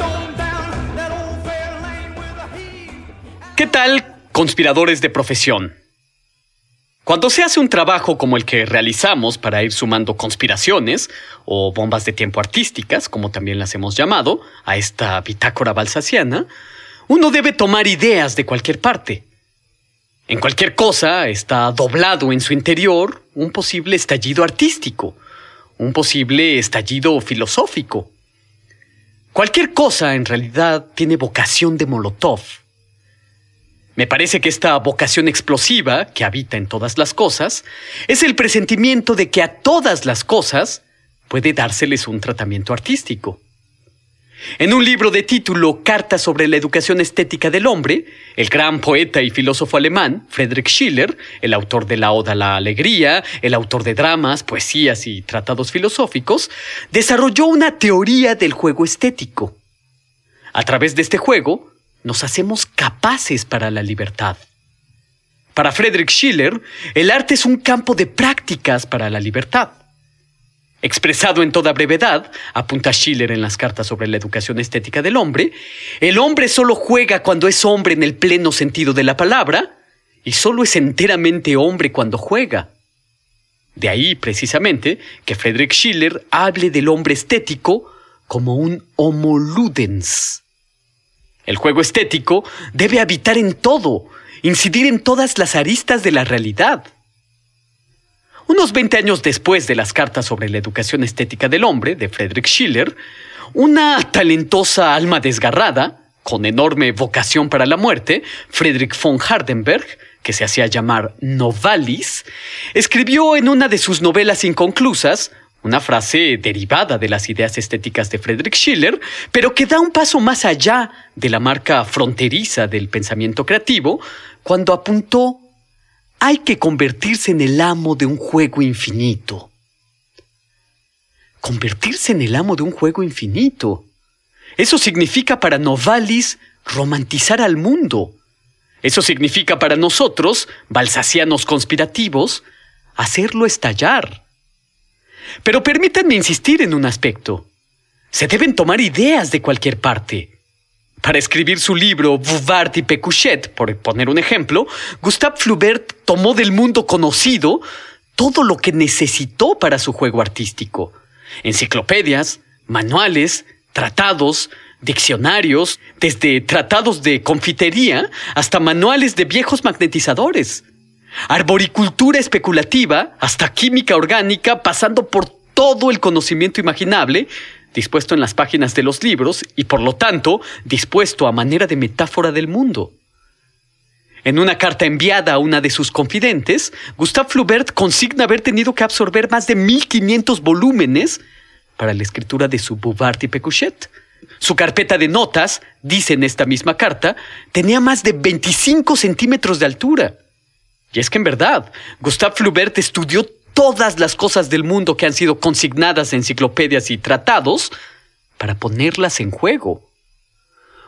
On down that old fair lane with a heave. ¿Qué tal, conspiradores de profesión? Cuando se hace un trabajo como el que realizamos para ir sumando conspiraciones o bombas de tiempo artísticas, como también las hemos llamado, a esta bitácora balsaciana, uno debe tomar ideas de cualquier parte. En cualquier cosa está doblado en su interior un posible estallido artístico, un posible estallido filosófico. Cualquier cosa en realidad tiene vocación de Molotov. Me parece que esta vocación explosiva, que habita en todas las cosas, es el presentimiento de que a todas las cosas puede dárseles un tratamiento artístico. En un libro de título Cartas sobre la educación estética del hombre, el gran poeta y filósofo alemán Friedrich Schiller, el autor de la Oda a la Alegría, el autor de dramas, poesías y tratados filosóficos, desarrolló una teoría del juego estético. A través de este juego, nos hacemos capaces para la libertad. Para Friedrich Schiller, el arte es un campo de prácticas para la libertad. Expresado en toda brevedad, apunta Schiller en las cartas sobre la educación estética del hombre, el hombre solo juega cuando es hombre en el pleno sentido de la palabra y solo es enteramente hombre cuando juega. De ahí, precisamente, que Friedrich Schiller hable del hombre estético como un homo ludens. El juego estético debe habitar en todo, incidir en todas las aristas de la realidad. Unos 20 años después de las cartas sobre la educación estética del hombre de Friedrich Schiller, una talentosa alma desgarrada, con enorme vocación para la muerte, Friedrich von Hardenberg, que se hacía llamar Novalis, escribió en una de sus novelas inconclusas una frase derivada de las ideas estéticas de Friedrich Schiller, pero que da un paso más allá de la marca fronteriza del pensamiento creativo, cuando apuntó hay que convertirse en el amo de un juego infinito. Convertirse en el amo de un juego infinito. Eso significa para Novalis romantizar al mundo. Eso significa para nosotros, balsacianos conspirativos, hacerlo estallar. Pero permítanme insistir en un aspecto. Se deben tomar ideas de cualquier parte. Para escribir su libro Bouvard y Pécuchet, por poner un ejemplo, Gustave Flaubert tomó del mundo conocido todo lo que necesitó para su juego artístico. Enciclopedias, manuales, tratados, diccionarios, desde tratados de confitería hasta manuales de viejos magnetizadores. Arboricultura especulativa hasta química orgánica, pasando por todo el conocimiento imaginable, dispuesto en las páginas de los libros y por lo tanto dispuesto a manera de metáfora del mundo. En una carta enviada a una de sus confidentes, Gustave Flaubert consigna haber tenido que absorber más de 1500 volúmenes para la escritura de su Bouvard y Pécuchet. Su carpeta de notas, dice en esta misma carta, tenía más de 25 centímetros de altura. Y es que en verdad, Gustave Flaubert estudió todas las cosas del mundo que han sido consignadas en enciclopedias y tratados para ponerlas en juego.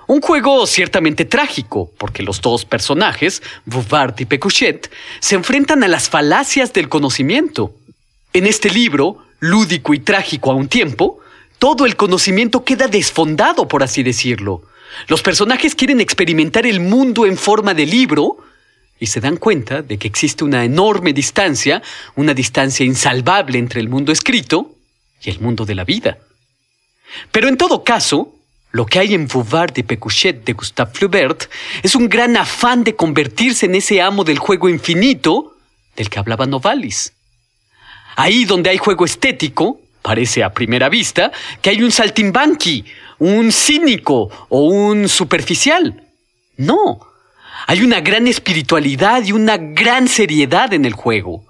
Un juego ciertamente trágico, porque los dos personajes, Bouvard y Pécuchet, se enfrentan a las falacias del conocimiento. En este libro, lúdico y trágico a un tiempo, todo el conocimiento queda desfondado, por así decirlo. Los personajes quieren experimentar el mundo en forma de libro, y se dan cuenta de que existe una enorme distancia, una distancia insalvable entre el mundo escrito y el mundo de la vida. Pero en todo caso, lo que hay en Bouvard y Pécuchet de Gustave Flaubert es un gran afán de convertirse en ese amo del juego infinito del que hablaba Novalis. Ahí donde hay juego estético, parece a primera vista que hay un saltimbanqui, un cínico o un superficial. No, hay una gran espiritualidad y una gran seriedad en el juego.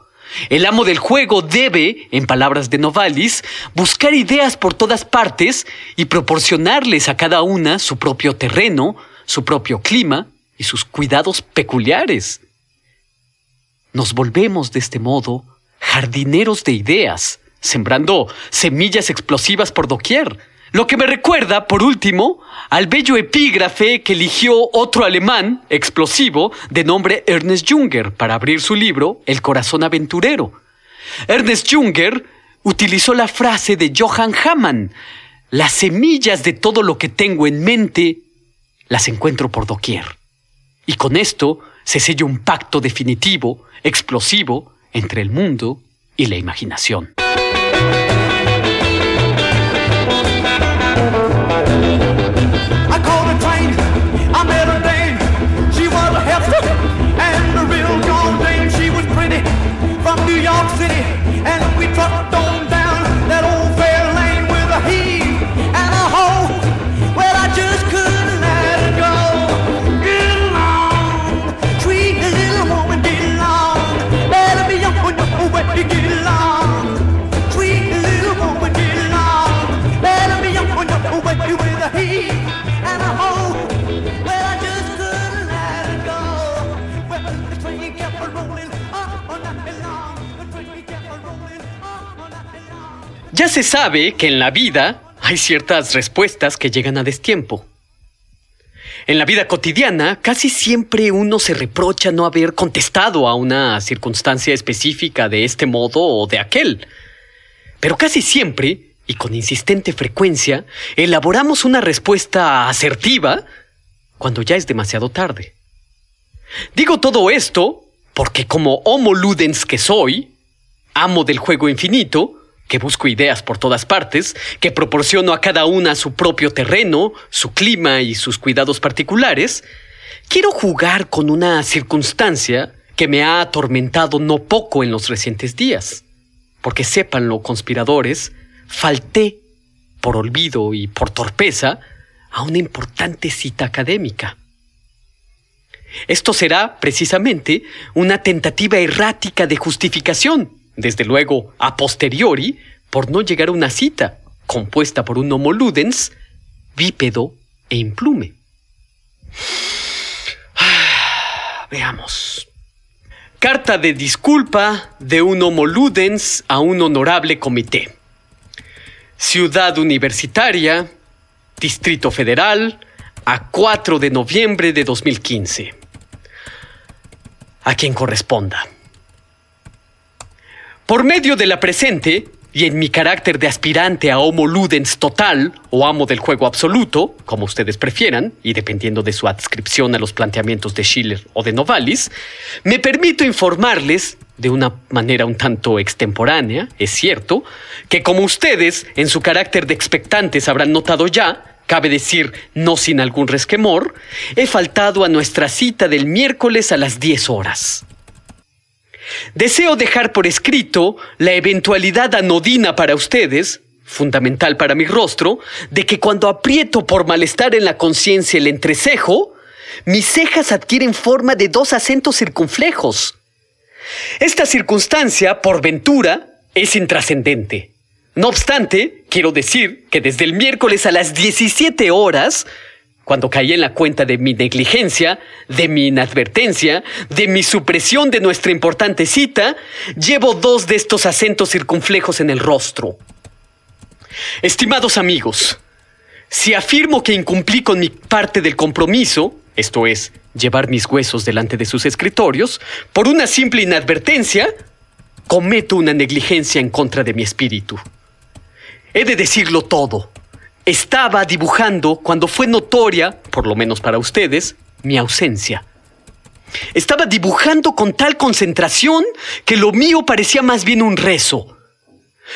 El amo del juego debe, en palabras de Novalis, buscar ideas por todas partes y proporcionarles a cada una su propio terreno, su propio clima y sus cuidados peculiares. Nos volvemos de este modo jardineros de ideas, sembrando semillas explosivas por doquier. Lo que me recuerda, por último, al bello epígrafe que eligió otro alemán explosivo de nombre Ernest Junger para abrir su libro El corazón aventurero. Ernest Junger utilizó la frase de Johann Hamann, las semillas de todo lo que tengo en mente las encuentro por doquier. Y con esto se sella un pacto definitivo, explosivo, entre el mundo y la imaginación. Ya se sabe que en la vida hay ciertas respuestas que llegan a destiempo. En la vida cotidiana, casi siempre uno se reprocha no haber contestado a una circunstancia específica de este modo o de aquel. Pero casi siempre, y con insistente frecuencia, elaboramos una respuesta asertiva cuando ya es demasiado tarde. Digo todo esto porque como homo ludens que soy, amo del juego infinito, que busco ideas por todas partes, que proporciono a cada una su propio terreno, su clima y sus cuidados particulares, quiero jugar con una circunstancia que me ha atormentado no poco en los recientes días. Porque sépanlo, conspiradores, falté, por olvido y por torpeza, a una importante cita académica. Esto será, precisamente, una tentativa errática de justificación, desde luego a posteriori, por no llegar a una cita, compuesta por un homo ludens, bípedo e implume. Ah, Veamos. Carta de disculpa de un homo ludens a un honorable comité. Ciudad Universitaria, Distrito Federal, a 4 de noviembre de 2015. A quien corresponda. Por medio de la presente, y en mi carácter de aspirante a Homo Ludens total o amo del juego absoluto, como ustedes prefieran, y dependiendo de su adscripción a los planteamientos de Schiller o de Novalis, me permito informarles, de una manera un tanto extemporánea, es cierto, que como ustedes, en su carácter de expectantes, habrán notado ya, cabe decir no sin algún resquemor, he faltado a nuestra cita del miércoles a las 10 horas. Deseo dejar por escrito la eventualidad anodina para ustedes, fundamental para mi rostro, de que cuando aprieto por malestar en la conciencia el entrecejo, mis cejas adquieren forma de dos acentos circunflejos. Esta circunstancia, por ventura, es intrascendente. No obstante, quiero decir que desde el miércoles a las 17 horas, cuando caí en la cuenta de mi negligencia, de mi inadvertencia, de mi supresión de nuestra importante cita, llevo dos de estos acentos circunflejos en el rostro. Estimados amigos, si afirmo que incumplí con mi parte del compromiso, esto es, llevar mis huesos delante de sus escritorios, por una simple inadvertencia, cometo una negligencia en contra de mi espíritu. He de decirlo todo. Estaba dibujando cuando fue notoria, por lo menos para ustedes, mi ausencia. Estaba dibujando con tal concentración que lo mío parecía más bien un rezo.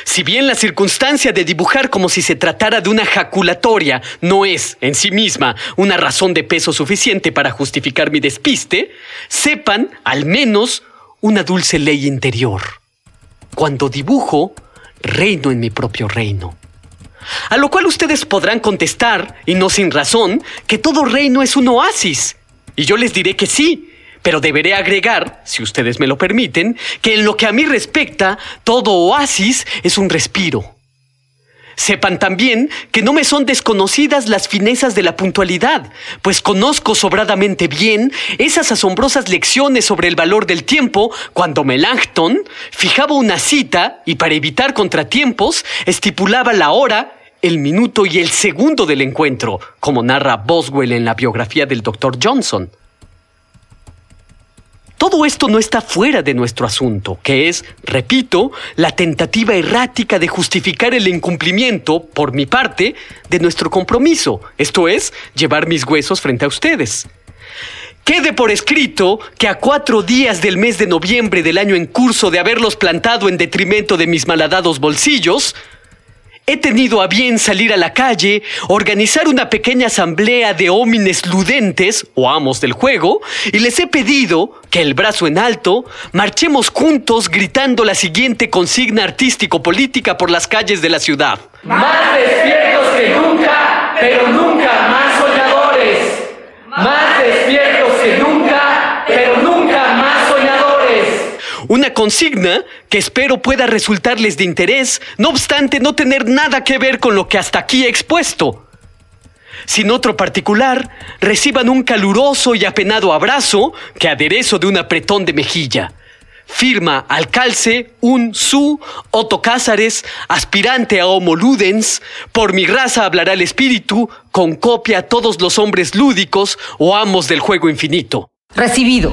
Si bien la circunstancia de dibujar como si se tratara de una jaculatoria no es, en sí misma, una razón de peso suficiente para justificar mi despiste, sepan, al menos, una dulce ley interior. Cuando dibujo, reino en mi propio reino. A lo cual ustedes podrán contestar, y no sin razón, que todo reino es un oasis. Y yo les diré que sí, pero deberé agregar, si ustedes me lo permiten, que en lo que a mí respecta, todo oasis es un respiro. Sepan también que no me son desconocidas las finezas de la puntualidad, pues conozco sobradamente bien esas asombrosas lecciones sobre el valor del tiempo cuando Melanchthon fijaba una cita y para evitar contratiempos estipulaba la hora, el minuto y el segundo del encuentro, como narra Boswell en la biografía del Dr. Johnson. Todo esto no está fuera de nuestro asunto, que es, repito, la tentativa errática de justificar el incumplimiento, por mi parte, de nuestro compromiso, esto es, llevar mis huesos frente a ustedes. Quede por escrito que a cuatro días del mes de noviembre del año en curso de haberlos plantado en detrimento de mis malhadados bolsillos, He tenido a bien salir a la calle, organizar una pequeña asamblea de homines ludentes o amos del juego, y les he pedido que el brazo en alto marchemos juntos gritando la siguiente consigna artístico-política por las calles de la ciudad. Más despiertos que nunca, pero nunca más soñadores. Más despiertos que nunca, pero nunca más soñadores. Una consigna que espero pueda resultarles de interés, no obstante no tener nada que ver con lo que hasta aquí he expuesto. Sin otro particular, reciban un caluroso y apenado abrazo que aderezo de un apretón de mejilla. Firma al calce un su Otto Cázares, aspirante a Homo Ludens, por mi raza hablará el espíritu, con copia a todos los hombres lúdicos o amos del juego infinito. Recibido.